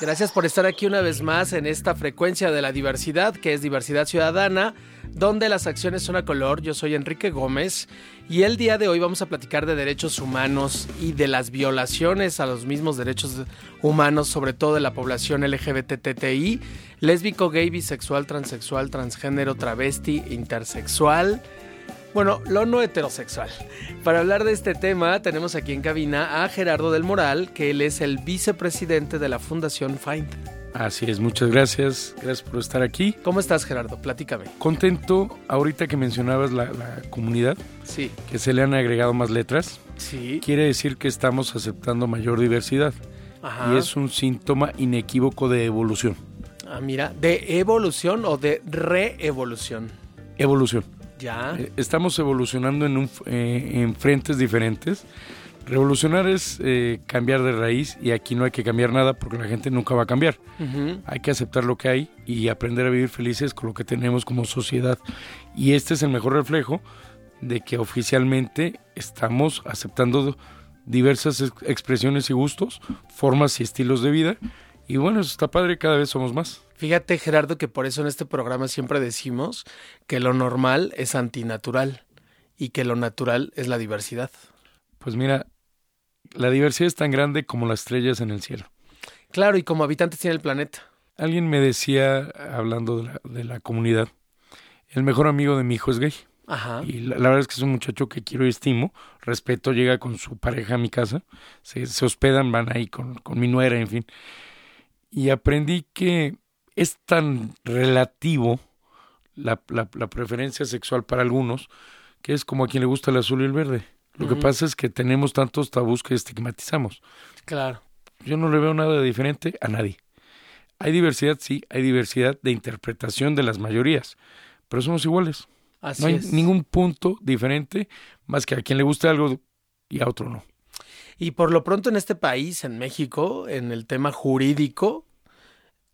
Gracias por estar aquí una vez más en esta frecuencia de la diversidad, que es Diversidad Ciudadana, donde las acciones son a color. Yo soy Enrique Gómez y el día de hoy vamos a platicar de derechos humanos y de las violaciones a los mismos derechos humanos, sobre todo de la población LGBTTI, lésbico, gay, bisexual, transexual, transgénero, travesti, intersexual. Bueno, lo no heterosexual. Para hablar de este tema tenemos aquí en cabina a Gerardo del Moral, que él es el vicepresidente de la Fundación Find. Así es, muchas gracias. Gracias por estar aquí. ¿Cómo estás, Gerardo? Platícame. Contento, ahorita que mencionabas la, la comunidad, Sí. que se le han agregado más letras, Sí. quiere decir que estamos aceptando mayor diversidad. Ajá. Y es un síntoma inequívoco de evolución. Ah, mira, ¿de evolución o de reevolución? Evolución. Ya. Eh, Estamos evolucionando en, un, eh, en frentes diferentes. Revolucionar es eh, cambiar de raíz y aquí no hay que cambiar nada porque la gente nunca va a cambiar. Hay que aceptar lo que hay y aprender a vivir felices con lo que tenemos como sociedad. Y este es el mejor reflejo de que oficialmente estamos aceptando diversas ex- expresiones y gustos, formas y estilos de vida. Y bueno, eso está padre, cada vez somos más. Fíjate, Gerardo, que por eso en este programa siempre decimos que lo normal es antinatural y que lo natural es la diversidad. Pues mira, la diversidad es tan grande como las estrellas en el cielo. Claro, y como habitantes tiene el planeta. Alguien me decía, hablando de la, de la comunidad, el mejor amigo de mi hijo es gay. Ajá. Y la, la verdad es que es un muchacho que quiero y estimo. Respeto, llega con su pareja a mi casa. Se, se hospedan, van ahí con, con mi nuera, en fin. Y aprendí que es tan relativo la, la- la preferencia sexual para algunos que es como a quien le gusta el azul y el verde. Lo que pasa es que tenemos tantos tabús que estigmatizamos. Claro. Yo no le veo nada de diferente a nadie. Hay diversidad, sí, hay diversidad de interpretación de las mayorías, pero somos iguales. Así No hay es. ningún punto diferente más que a quien le guste algo y a otro no. Y por lo pronto en este país, en México, en el tema jurídico,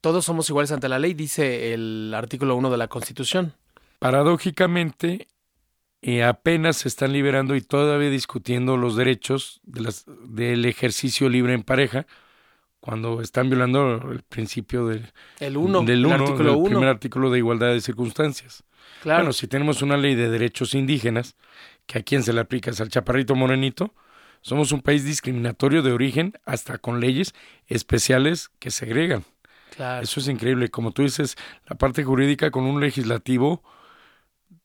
todos somos iguales ante la ley, dice el artículo 1 de la Constitución. Paradójicamente, eh, apenas se están liberando y todavía discutiendo los derechos de las, del ejercicio libre en pareja, cuando están violando el principio del, El 1, del el uno, artículo del 1. primer artículo de igualdad de circunstancias. Claro. Bueno, si tenemos una ley de derechos indígenas, que a quién se le aplica es al chaparrito morenito, somos un país discriminatorio de origen, hasta con leyes especiales que segregan. claro. Eso es increíble. Como tú dices, la parte jurídica con un legislativo,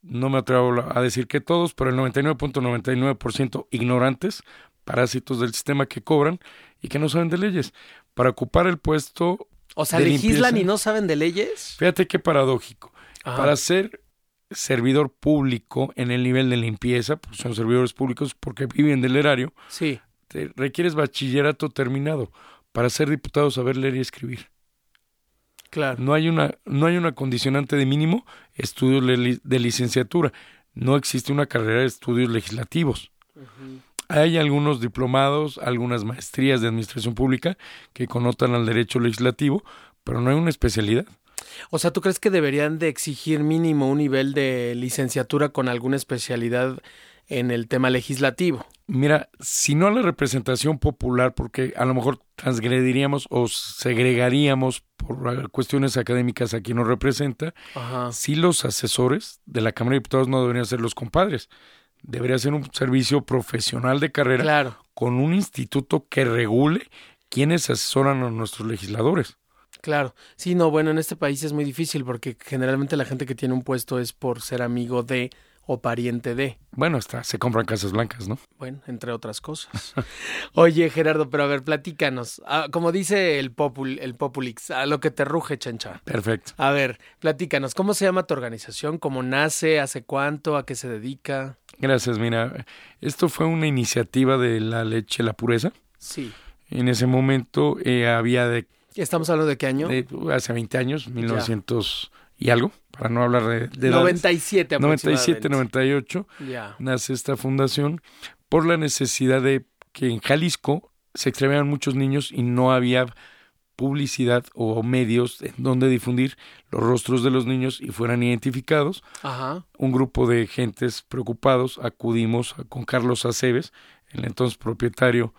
no me atrevo a decir que todos, pero el 99.99% ignorantes, parásitos del sistema que cobran y que no saben de leyes. Para ocupar el puesto, O sea, legislan limpieza. y no saben de leyes. fíjate qué paradójico. Ajá. Para ser servidor público en el nivel de limpieza, pues son servidores públicos porque viven del erario, Sí, te requieres bachillerato terminado. Para ser diputado, saber leer y escribir. claro. No hay una, no hay una condicionante de mínimo estudios de licenciatura. No existe una carrera de estudios legislativos. Hay algunos diplomados, algunas maestrías de administración pública que connotan al derecho legislativo, pero no hay una especialidad. O sea, ¿tú crees que deberían de exigir mínimo un nivel de licenciatura con alguna especialidad en el tema legislativo? Mira, si no la representación popular, porque a lo mejor transgrediríamos o segregaríamos por cuestiones académicas a quien nos representa, Ajá. si los asesores de la Cámara de Diputados no deberían ser los compadres. Debería ser un servicio profesional de carrera Claro, con un instituto que regule quienes asesoran a nuestros legisladores. Claro. Sí, no, bueno, en este país es muy difícil porque generalmente la gente que tiene un puesto es por ser amigo de o pariente de. Bueno, hasta se compran casas blancas, ¿no? Bueno, entre otras cosas. Oye, Gerardo, pero a ver, platícanos. Ah, como dice el, popul, el Populix, a lo que te ruge, chancha. Perfecto. A ver, platícanos, ¿cómo se llama tu organización? ¿Cómo nace? ¿Hace cuánto? ¿A qué se dedica? Gracias, mira. Esto fue una iniciativa de la leche La Pureza. Sí. En ese momento eh, había de, ¿Estamos hablando de qué año? de- hace 20 años, 1900 y algo, para no hablar de, de edades. 97 97, aproximadamente. 98, Ya. nace esta fundación por la necesidad de que en Jalisco se extravían muchos niños y no había publicidad o medios en donde difundir los rostros de los niños y fueran identificados. Ajá. Un grupo de gentes preocupados acudimos con Carlos Aceves, el entonces propietario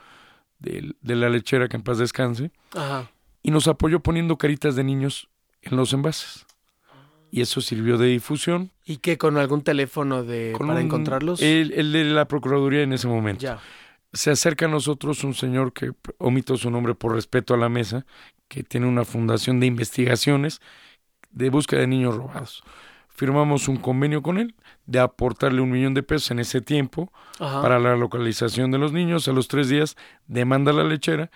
de, de la lechera que en paz descanse, Ajá. Y nos apoyó poniendo caritas de niños en los envases. Y eso sirvió de difusión. ¿Y qué con algún teléfono de con para un- encontrarlos? El, el de la Procuraduría en ese momento. ya. Se acerca a nosotros un señor que omito su nombre por respeto a la mesa, que tiene una fundación de investigaciones de búsqueda de niños robados. Firmamos un convenio con él de aportarle un millón de pesos en ese tiempo Ajá. para la localización de los niños. A los tres días demanda la lechera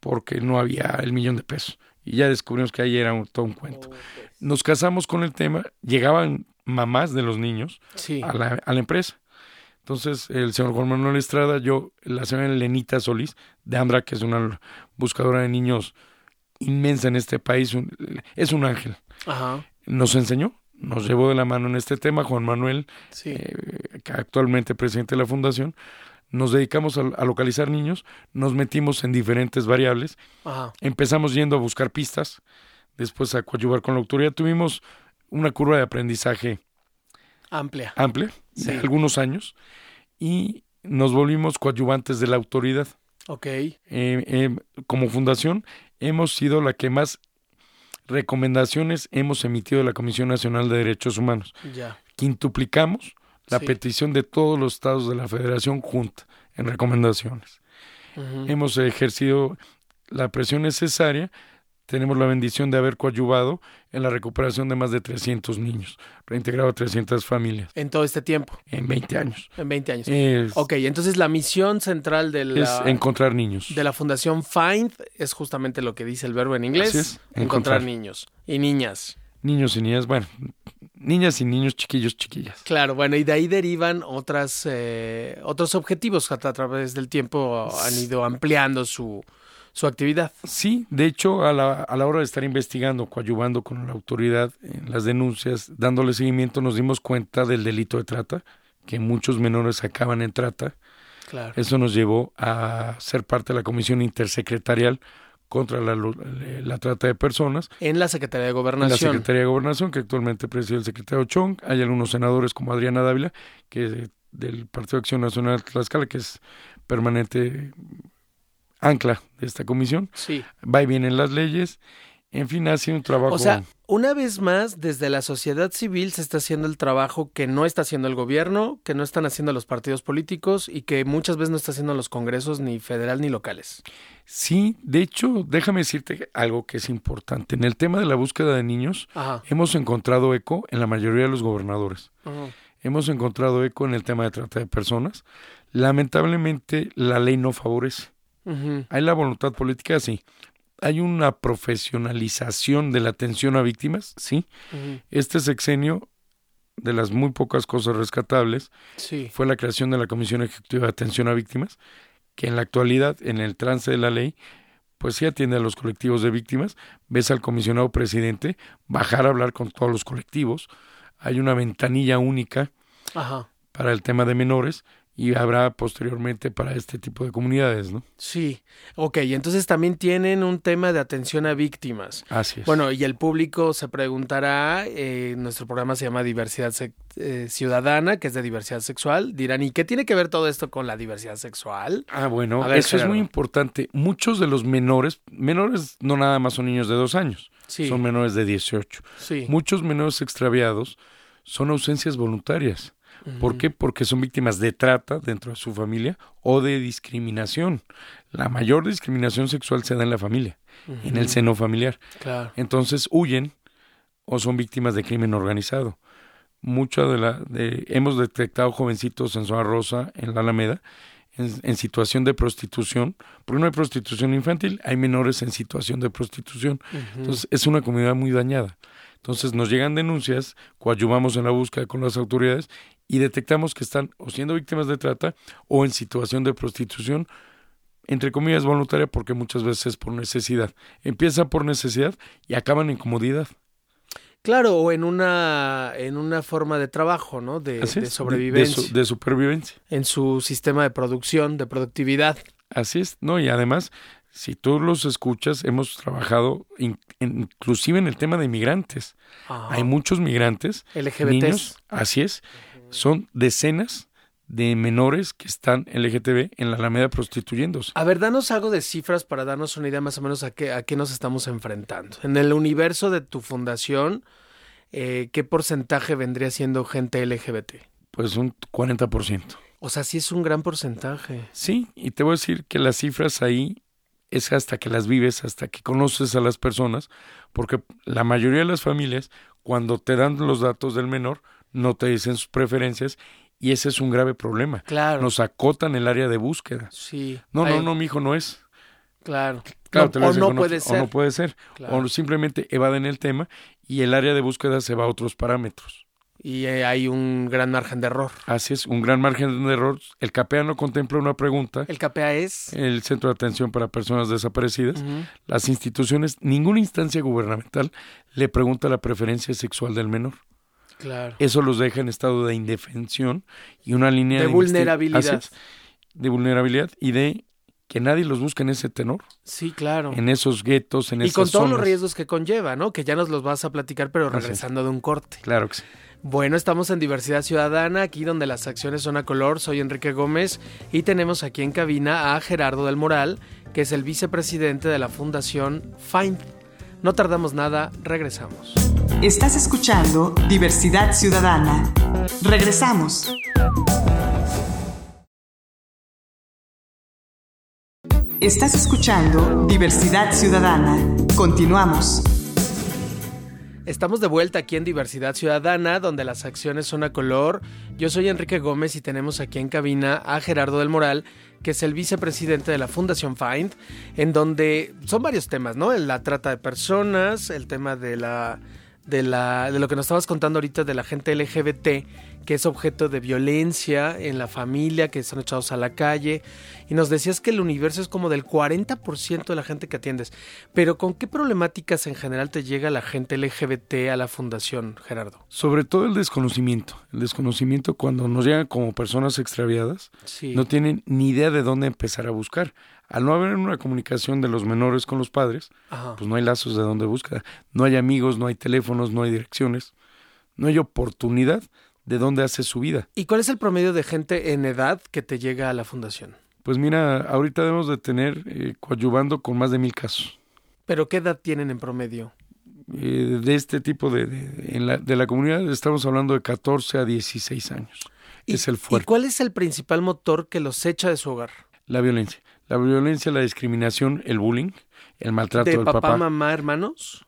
porque no había el millón de pesos. Y ya descubrimos que ahí era un- todo un cuento. Nos casamos con el tema, llegaban mamás de los niños Sí. a la, a la empresa. Entonces, el señor Juan Manuel Estrada, yo, la señora Lenita Solís, de Ambra, que es una buscadora de niños inmensa en este país, un- es un ángel. Ajá. Nos enseñó, nos llevó de la mano en este tema, Juan Manuel, Sí. eh, que actualmente presidente de la fundación, nos dedicamos a, a localizar niños, nos metimos en diferentes variables, Ajá. empezamos yendo a buscar pistas, después a coadyuvar con la autoridad, tuvimos una curva de aprendizaje Amplia. amplia Sí. de algunos años y nos volvimos coadyuvantes de la autoridad. Ok. Eh, eh, como fundación hemos sido la que más recomendaciones hemos emitido de la Comisión Nacional de Derechos Humanos. Ya. Quintuplicamos la Sí. petición de todos los estados de la federación junta en recomendaciones. Hemos ejercido la presión necesaria. Tenemos la bendición de haber coadyuvado en la recuperación de más de 300 niños, reintegrado a 300 familias En todo este tiempo, en 20 años. en 20 años. Es, Ok, entonces la misión central de es encontrar niños. de la Fundación Find es justamente lo que dice el verbo en inglés. Así es, encontrar. encontrar. niños y niñas. Niños y niñas, bueno, niñas y niños, chiquillos, chiquillas. Claro, bueno, y de ahí derivan otras, eh, otros objetivos que a través del tiempo han ido ampliando su, su actividad. Sí, de hecho, a la, a la hora de estar investigando, coadyuvando con la autoridad en las denuncias, dándole seguimiento, nos dimos cuenta del delito de trata, que muchos menores acaban en trata. Claro. Eso nos llevó a ser parte de la Comisión Intersecretarial contra la, la trata de personas, En la Secretaría de en la Gobernación. Secretaría de Gobernación, que actualmente preside el secretario Chong. Hay algunos senadores como Adriana Dávila, que es del Partido de Acción Nacional Tlaxcala, que es permanente ancla de esta comisión. Sí. Va y viene en las leyes. En fin, ha sido un trabajo. O sea, una vez más, desde la sociedad civil se está haciendo el trabajo que no está haciendo el gobierno, que no están haciendo los partidos políticos y que muchas veces no está haciendo los congresos ni federal ni locales. sí, de hecho, déjame decirte algo que es importante. En el tema de la búsqueda de niños, Ajá. hemos encontrado eco en la mayoría de los gobernadores. Hemos encontrado eco en el tema de trata de personas. Lamentablemente, la ley no favorece. Hay la voluntad política, sí. Hay una profesionalización de la atención a víctimas, sí. Este sexenio, de las muy pocas cosas rescatables, Sí. fue la creación de la Comisión Ejecutiva de Atención a Víctimas, que en la actualidad, en el trance de la ley, pues sí atiende a los colectivos de víctimas. Ves al comisionado presidente bajar a hablar con todos los colectivos. Hay una ventanilla única Ajá. para el tema de menores y habrá posteriormente para este tipo de comunidades, ¿no? Sí. Ok, entonces también tienen un tema de atención a víctimas. Así es. Bueno, y el público se preguntará, eh, nuestro programa se llama Diversidad eh, Ciudadana, que es de diversidad sexual. Dirán, ¿y qué tiene que ver todo esto con la diversidad sexual? Ah, bueno, ver, eso es muy importante. Muchos de los menores, menores no nada más son niños de dos años, Sí, son menores de 18. sí. Muchos menores extraviados son ausencias voluntarias. ¿Por qué? Porque son víctimas de trata dentro de su familia o de discriminación. La mayor discriminación sexual se da en la familia, en el seno familiar. Claro. Entonces huyen o son víctimas de crimen organizado. Mucha de la de, hemos detectado jovencitos en zona rosa, en la Alameda, en, en situación de prostitución, porque no hay prostitución infantil, hay menores en situación de prostitución. Entonces es una comunidad muy dañada. Entonces nos llegan denuncias, coadyuvamos en la búsqueda con las autoridades y detectamos que están o siendo víctimas de trata o en situación de prostitución, entre comillas voluntaria, porque muchas veces es por necesidad. Empieza por necesidad y acaban en comodidad. Claro, o en una, en una forma de trabajo, ¿no? De, sobrevivencia. De, su- de supervivencia. En su sistema de producción, de productividad. Así es, no, y además, si tú los escuchas, hemos trabajado in- inclusive en el tema de migrantes. Ajá. Hay muchos migrantes, LGBTs. niños, así es, son decenas de menores que están LGTB en la Alameda prostituyéndose. A ver, danos algo de cifras para darnos una idea más o menos a qué, a qué nos estamos enfrentando. En el universo de tu fundación, eh, ¿qué porcentaje vendría siendo gente LGBT? Pues un 40%. O sea, sí es un gran porcentaje. Sí, y te voy a decir que las cifras ahí es hasta que las vives, hasta que conoces a las personas, porque la mayoría de las familias, cuando te dan los datos del menor, no te dicen sus preferencias y ese es un grave problema. Claro. Nos acotan el área de búsqueda. sí. No, no, Hay- no, mi hijo no es. Claro. Claro, No, o no puede ser. O no puede ser. Claro. O simplemente evaden el tema y el área de búsqueda se va a otros parámetros. Y eh, hay un gran margen de error. Así es, un gran margen de error. El CAPEA no contempla una pregunta. El KPA es. El Centro de Atención para Personas Desaparecidas. Las instituciones, ninguna instancia gubernamental le pregunta la preferencia sexual del menor. Claro. Eso los deja en estado de indefensión y una línea De investi- vulnerabilidad. De vulnerabilidad y de que nadie los busque en ese tenor, Sí, claro. en esos guetos, en y esas con todos los riesgos que conlleva, ¿no? Que ya nos los vas a platicar, pero regresando de un corte. Claro que sí. Bueno, estamos en Diversidad Ciudadana, aquí donde las acciones son a color. Soy Enrique Gómez y tenemos aquí en cabina a Gerardo del Moral, que es el vicepresidente de la Fundación Find. No tardamos nada, regresamos. Estás escuchando Diversidad Ciudadana. Regresamos. Estás escuchando Diversidad Ciudadana. Continuamos. Estamos de vuelta aquí en Diversidad Ciudadana, donde las acciones son a color. Yo soy Enrique Gómez y tenemos aquí en cabina a Gerardo del Moral, que es el vicepresidente de la Fundación Find, en donde son varios temas, ¿no? La trata de personas, el tema de la de la de lo que nos estabas contando ahorita de la gente LGBT que es objeto de violencia en la familia, que son echados a la calle, y nos decías que el universo es como del 40% de la gente que atiendes. Pero ¿con qué problemáticas en general te llega la gente LGBT a la fundación, Gerardo? Sobre todo el desconocimiento. El desconocimiento cuando nos llegan como personas extraviadas, Sí. no tienen ni idea de dónde empezar a buscar. Al no haber una comunicación de los menores con los padres, Ajá. pues no hay lazos de dónde buscar. No hay amigos, no hay teléfonos, no hay direcciones, no hay oportunidad de dónde hace su vida. ¿Y cuál es el promedio de gente en edad que te llega a la fundación? Pues mira, ahorita debemos de tener eh, coadyuvando con más de mil casos ¿Pero qué edad tienen en promedio? eh, de este tipo de, de, en la, de la comunidad. Estamos hablando de 14 a 16 años. ¿Y, es el ¿Y fuerte. cuál es el principal motor que los echa de su hogar? La violencia. La violencia, la discriminación, el bullying, el maltrato ¿De del papá, papá. mamá, hermanos?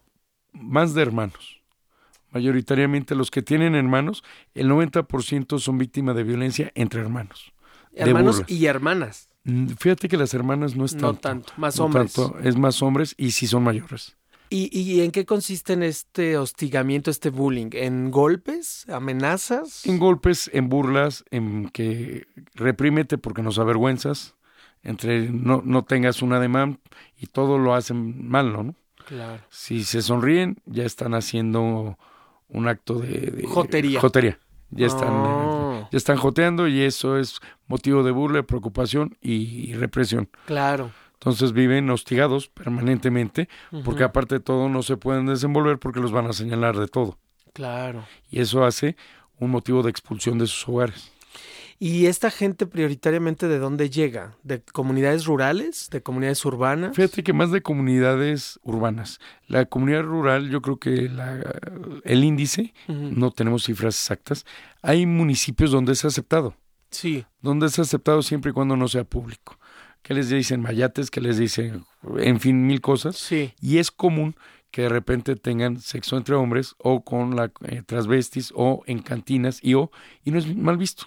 Más de hermanos. Mayoritariamente los que tienen hermanos, el 90% son víctimas de violencia entre hermanos. Hermanos y hermanas. Mm, Fíjate que las hermanas no es No tanto. más no hombres. tanto, es más hombres y sí son mayores. ¿Y, ¿Y en qué consiste en este hostigamiento, este bullying? ¿En golpes? ¿Amenazas? En golpes, en burlas, en que reprímete porque nos avergüenzas, entre no, no tengas un ademán y todo lo hacen mal, ¿no? Claro. Si se sonríen, ya están haciendo un acto de... de- Jotería. Jotería. Ya están, Oh, ya están joteando y eso es motivo de burla, preocupación y, y represión. claro. Entonces viven hostigados permanentemente porque aparte de todo no se pueden desenvolver porque los van a señalar de todo. Claro. Y eso hace un motivo de expulsión de sus hogares. ¿Y esta gente prioritariamente de dónde llega? ¿De comunidades rurales? ¿De comunidades urbanas? Fíjate que más de comunidades urbanas. La comunidad rural, yo creo que la, el índice, no tenemos cifras exactas, hay municipios donde es aceptado, Sí. donde es aceptado siempre y cuando no sea público. Que les dicen mayates, que les dicen, en fin, mil cosas. Sí. Y es común que de repente tengan sexo entre hombres o con la eh, transvestis o en cantinas y o y no es mal visto.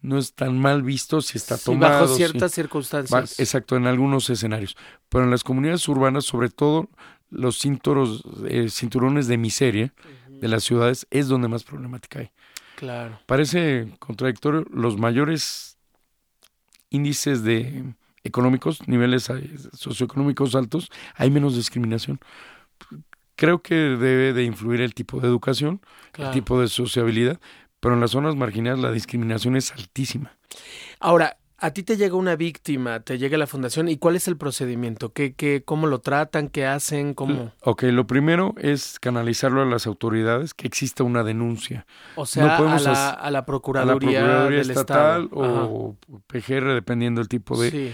No es tan mal visto si está Sí, tomado. bajo ciertas circunstancias. exacto, en algunos escenarios. Pero en las comunidades urbanas, sobre todo los cinturos, eh, cinturones de miseria de las ciudades, es donde más problemática hay. Claro. Parece contradictorio, los mayores índices de económicos, niveles eh, socioeconómicos altos, hay menos discriminación. Creo que debe de influir el tipo de educación, Claro. el tipo de sociabilidad, pero en las zonas marginadas la discriminación es altísima. Ahora, A ti te llega una víctima, te llega la fundación, ¿y cuál es el procedimiento? ¿Qué, qué, ¿Cómo lo tratan? ¿Qué hacen? ¿Cómo? Ok, lo primero es canalizarlo a las autoridades, que exista una denuncia. O sea, a, la, a, la, Procuraduría, a la Procuraduría del Estatal Estado. o PGR, dependiendo del tipo de, Sí.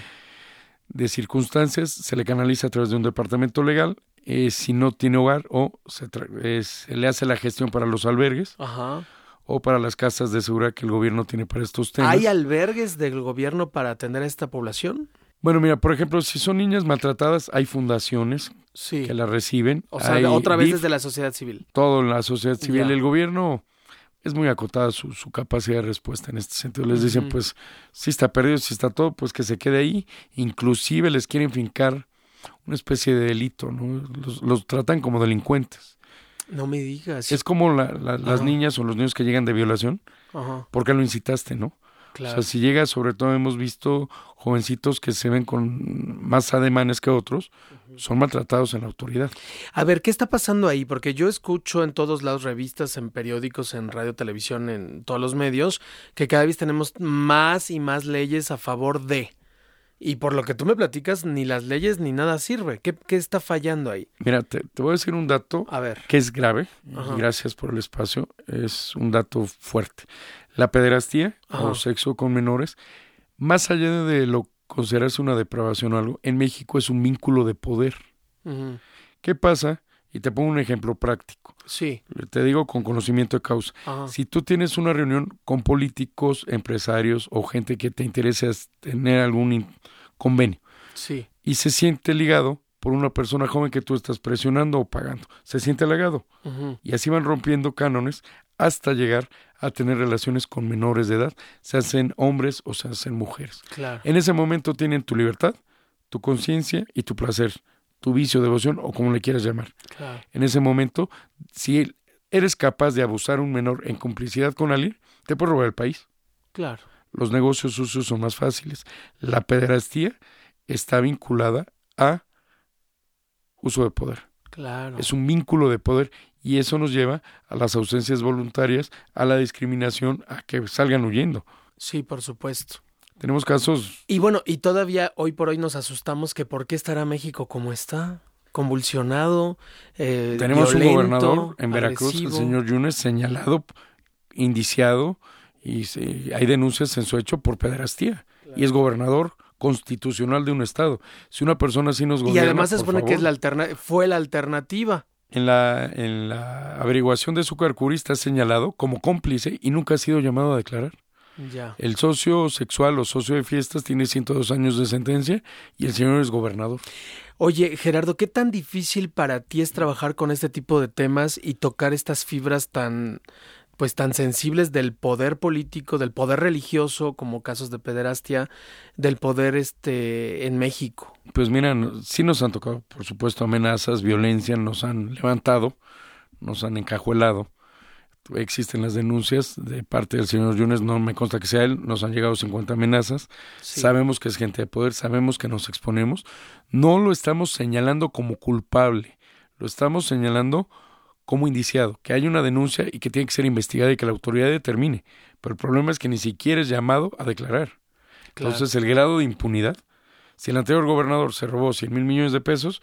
de circunstancias, se le canaliza a través de un departamento legal. eh, si no tiene hogar o se, tra- eh, se le hace la gestión para los albergues Ajá. O para las casas de seguridad que el gobierno tiene para estos temas. ¿Hay albergues del gobierno para atender a esta población? Bueno, mira, por ejemplo, si son niñas maltratadas, hay fundaciones Sí. que las reciben. O sea, hay otra vez DIF, desde la sociedad civil. todo en la sociedad civil. Ya. El gobierno es muy acotada su, su capacidad de respuesta en este sentido. Les dicen, pues, si está perdido, si está todo, pues que se quede ahí. Inclusive les quieren fincar una especie de delito, ¿no? Los, los tratan como delincuentes. No me digas. Es como la- la- las niñas o los niños que llegan de violación, Ajá, porque lo incitaste, ¿no? claro. O sea, si llega, sobre todo hemos visto jovencitos que se ven con más ademanes que otros, son maltratados en la autoridad. A ver, ¿qué está pasando ahí? Porque yo escucho en todos lados revistas, en periódicos, en radio, televisión, en todos los medios, que cada vez tenemos más y más leyes a favor de. Y por lo que tú me platicas, ni las leyes ni nada sirve. ¿Qué, qué está fallando ahí? Mira, te, te voy a decir un dato A ver. que es grave, Ajá. y gracias por el espacio, es un dato fuerte. La pederastía Ajá. o sexo con menores, más allá de lo considerarse una depravación o algo, en México es un vínculo de poder. ¿Qué pasa? Y te pongo un ejemplo práctico. Sí. Te digo con conocimiento de causa. Ajá. Si tú tienes una reunión con políticos, empresarios o gente que te interesa tener algún convenio Sí. y se siente ligado por una persona joven que tú estás presionando o pagando, se siente halagado y así van rompiendo cánones hasta llegar a tener relaciones con menores de edad, se hacen hombres o se hacen mujeres. Claro. En ese momento tienen tu libertad, tu conciencia y tu placer, tu vicio, devoción o como le quieras llamar. Claro. En ese momento, si eres capaz de abusar a un menor en complicidad con alguien, te puede robar el país. Claro. Los negocios sucios son más fáciles. La pederastía está vinculada a uso de poder. Claro. Es un vínculo de poder y eso nos lleva a las ausencias voluntarias, a la discriminación, a que salgan huyendo. Sí, por supuesto. Tenemos casos, Y bueno, y todavía hoy por hoy nos asustamos que por qué estará México como está, convulsionado, eh, tenemos violento, un gobernador en Veracruz, el señor Yunes, señalado, indiciado y se- hay denuncias en su hecho por pederastía y es gobernador constitucional de un estado. Si una persona así nos Y gobierna, además se supone que es la alterna fue la alternativa. en la en la averiguación de su carcuri está señalado como cómplice y nunca ha sido llamado a declarar. Ya. El socio sexual o socio de fiestas tiene 102 años de sentencia y el señor es gobernador. Oye, Gerardo, ¿qué tan difícil para ti es trabajar con este tipo de temas y tocar estas fibras tan pues tan sensibles del poder político, del poder religioso, como casos de pederastia, del poder este en México? Pues mira, no- sí nos han tocado, por supuesto, amenazas, violencia, nos han levantado, nos han encajuelado. Existen las denuncias de parte del señor Yunes, no me consta que sea él, nos han llegado 50 amenazas. Sí. Sabemos que es gente de poder, sabemos que nos exponemos. No lo estamos señalando como culpable, lo estamos señalando como indiciado, que hay una denuncia y que tiene que ser investigada y que la autoridad determine. Pero el problema es que ni siquiera es llamado a declarar. Claro. Entonces, el grado de impunidad, si el anterior gobernador se robó 100 mil millones de pesos,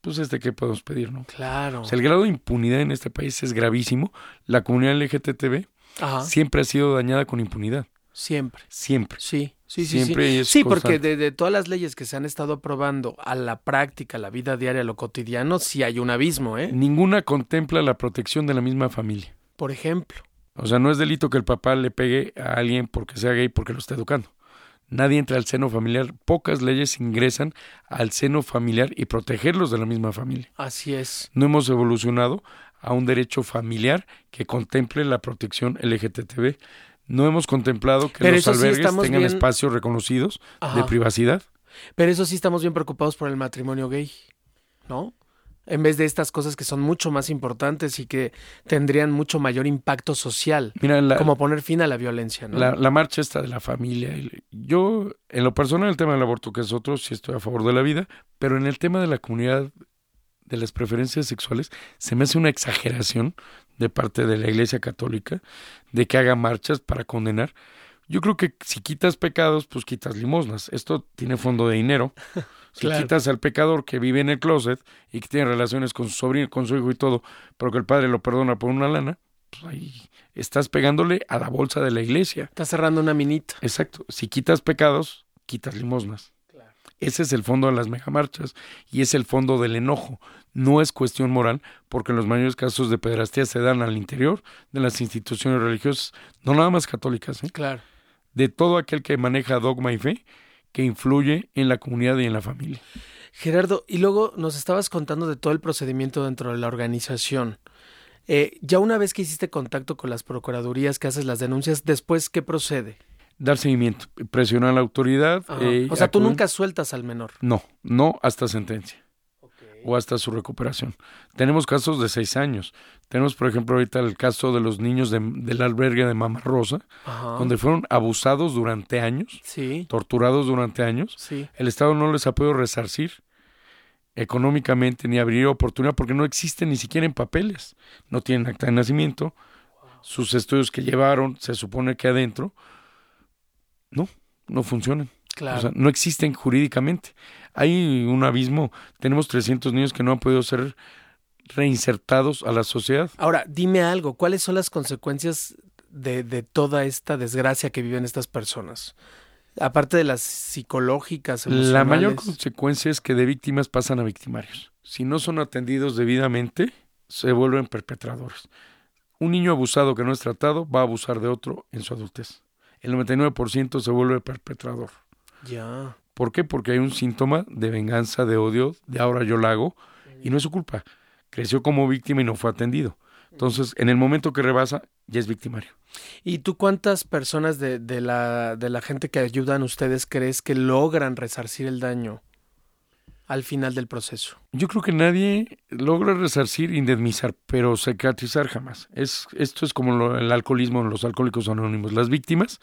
pues este que podemos pedir, ¿no? Claro. O sea, el grado de impunidad en este país es gravísimo. La comunidad LGTB Ajá. siempre ha sido dañada con impunidad. Siempre. Siempre. Sí, sí, sí. Siempre sí. es Sí, porque de todas las leyes que se han estado aprobando a la práctica, a la vida diaria, a lo cotidiano, sí hay un abismo, ¿eh? Ninguna contempla la protección de la misma familia. Por ejemplo. O sea, no es delito que el papá le pegue a alguien porque sea gay porque lo está educando. Nadie entra al seno familiar. Pocas leyes ingresan al seno familiar y protegerlos de la misma familia. Así es. No hemos evolucionado a un derecho familiar que contemple la protección LGTB. No hemos contemplado que Pero los sí albergues tengan bien- espacios reconocidos Ajá. de privacidad. Pero eso sí estamos bien preocupados por el matrimonio gay, ¿no? En vez de estas cosas que son mucho más importantes y que tendrían mucho mayor impacto social, Mira, la, como poner fin a la violencia, ¿no? la, la marcha esta de la familia. Yo, en lo personal, el tema del aborto, que es otro, sí estoy a favor de la vida, pero en el tema de la comunidad de las preferencias sexuales, se me hace una exageración de parte de la Iglesia Católica de que haga marchas para condenar. Yo creo que si quitas pecados, pues quitas limosnas. Esto tiene fondo de dinero. Si quitas al pecador que vive en el closet y que tiene relaciones con su sobrino, con su hijo y todo, pero que el padre lo perdona por una lana, pues ahí estás pegándole a la bolsa de la iglesia. Estás cerrando una minita. Exacto. Si quitas pecados, quitas limosnas. Ese es el fondo de las megamarchas y es el fondo del enojo. No es cuestión moral, porque los mayores casos de pederastía se dan al interior de las instituciones religiosas, no nada más católicas, ¿eh? Claro. de todo aquel que maneja dogma y fe que influye en la comunidad y en la familia. Gerardo, y luego nos estabas contando de todo el procedimiento dentro de la organización. Eh, ya una vez que hiciste contacto con las procuradurías, que haces las denuncias, después, ¿qué procede? Dar seguimiento, presionar a la autoridad. eh, o sea, tú nunca sueltas al menor. No, no hasta sentencia o hasta su recuperación. Tenemos casos de seis años. Tenemos, por ejemplo, ahorita el caso de los niños de- del albergue de Mama Rosa, Ajá. donde fueron abusados durante años, Sí, torturados durante años. sí. El Estado no les ha podido resarcir económicamente ni abrir oportunidad porque no existen ni siquiera en papeles. No tienen acta de nacimiento. Sus estudios que llevaron, se supone que adentro, no, no funcionan. Claro. O sea, no existen jurídicamente. Hay un abismo. Tenemos 300 niños que no han podido ser reinsertados a la sociedad. Ahora, dime algo, ¿cuáles son las consecuencias de, de toda esta desgracia que viven estas personas? Aparte de las psicológicas, La mayor consecuencia es que de víctimas pasan a victimarios. Si no son atendidos debidamente, se vuelven perpetradores. Un niño abusado que no es tratado va a abusar de otro en su adultez. El 99% se vuelve perpetrador. Ya. ¿Por qué? Porque hay un síntoma de venganza, de odio, de ahora yo la hago, y no es su culpa. Creció como víctima y no fue atendido. Entonces, en el momento que rebasa, ya es victimario. ¿Y tú cuántas personas de, de la, de la gente que ayudan ustedes crees que logran resarcir el daño al final del proceso? Yo creo que nadie logra resarcir, indemnizar, pero cicatrizar jamás. Es, esto es como lo- el alcoholismo en los alcohólicos anónimos. Las víctimas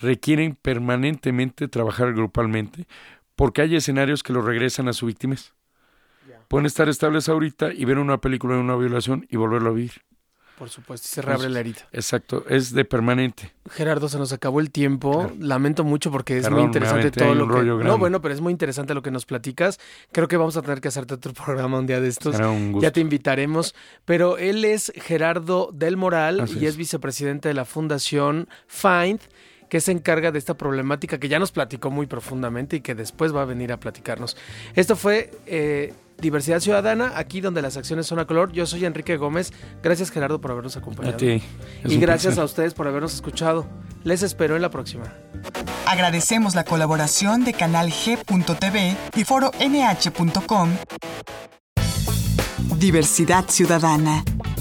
requieren permanentemente trabajar grupalmente porque hay escenarios que lo regresan a su víctimas. Pueden estar estables ahorita y ver una película de una violación y volverlo a vivir. Por supuesto, y se reabre la herida. Exacto, es de permanente. Gerardo, se nos acabó el tiempo. Claro. Lamento mucho porque es Perdón, muy interesante todo lo que. No, bueno, pero es muy interesante lo que nos platicas. Creo que vamos a tener que hacerte otro programa un día de estos. Será un gusto. Ya te invitaremos. Pero él es Gerardo del Moral Así y es es. vicepresidente de la Fundación Find, que se encarga de esta problemática que ya nos platicó muy profundamente y que después va a venir a platicarnos. Esto fue eh, Diversidad Ciudadana, aquí donde las acciones son a color. Yo soy Enrique Gómez. Gracias, Gerardo, por habernos acompañado. A ti. Y gracias placer. a ustedes por habernos escuchado. Les espero en la próxima. Agradecemos la colaboración de Canal G.tv y Foro NH.com. Diversidad Ciudadana,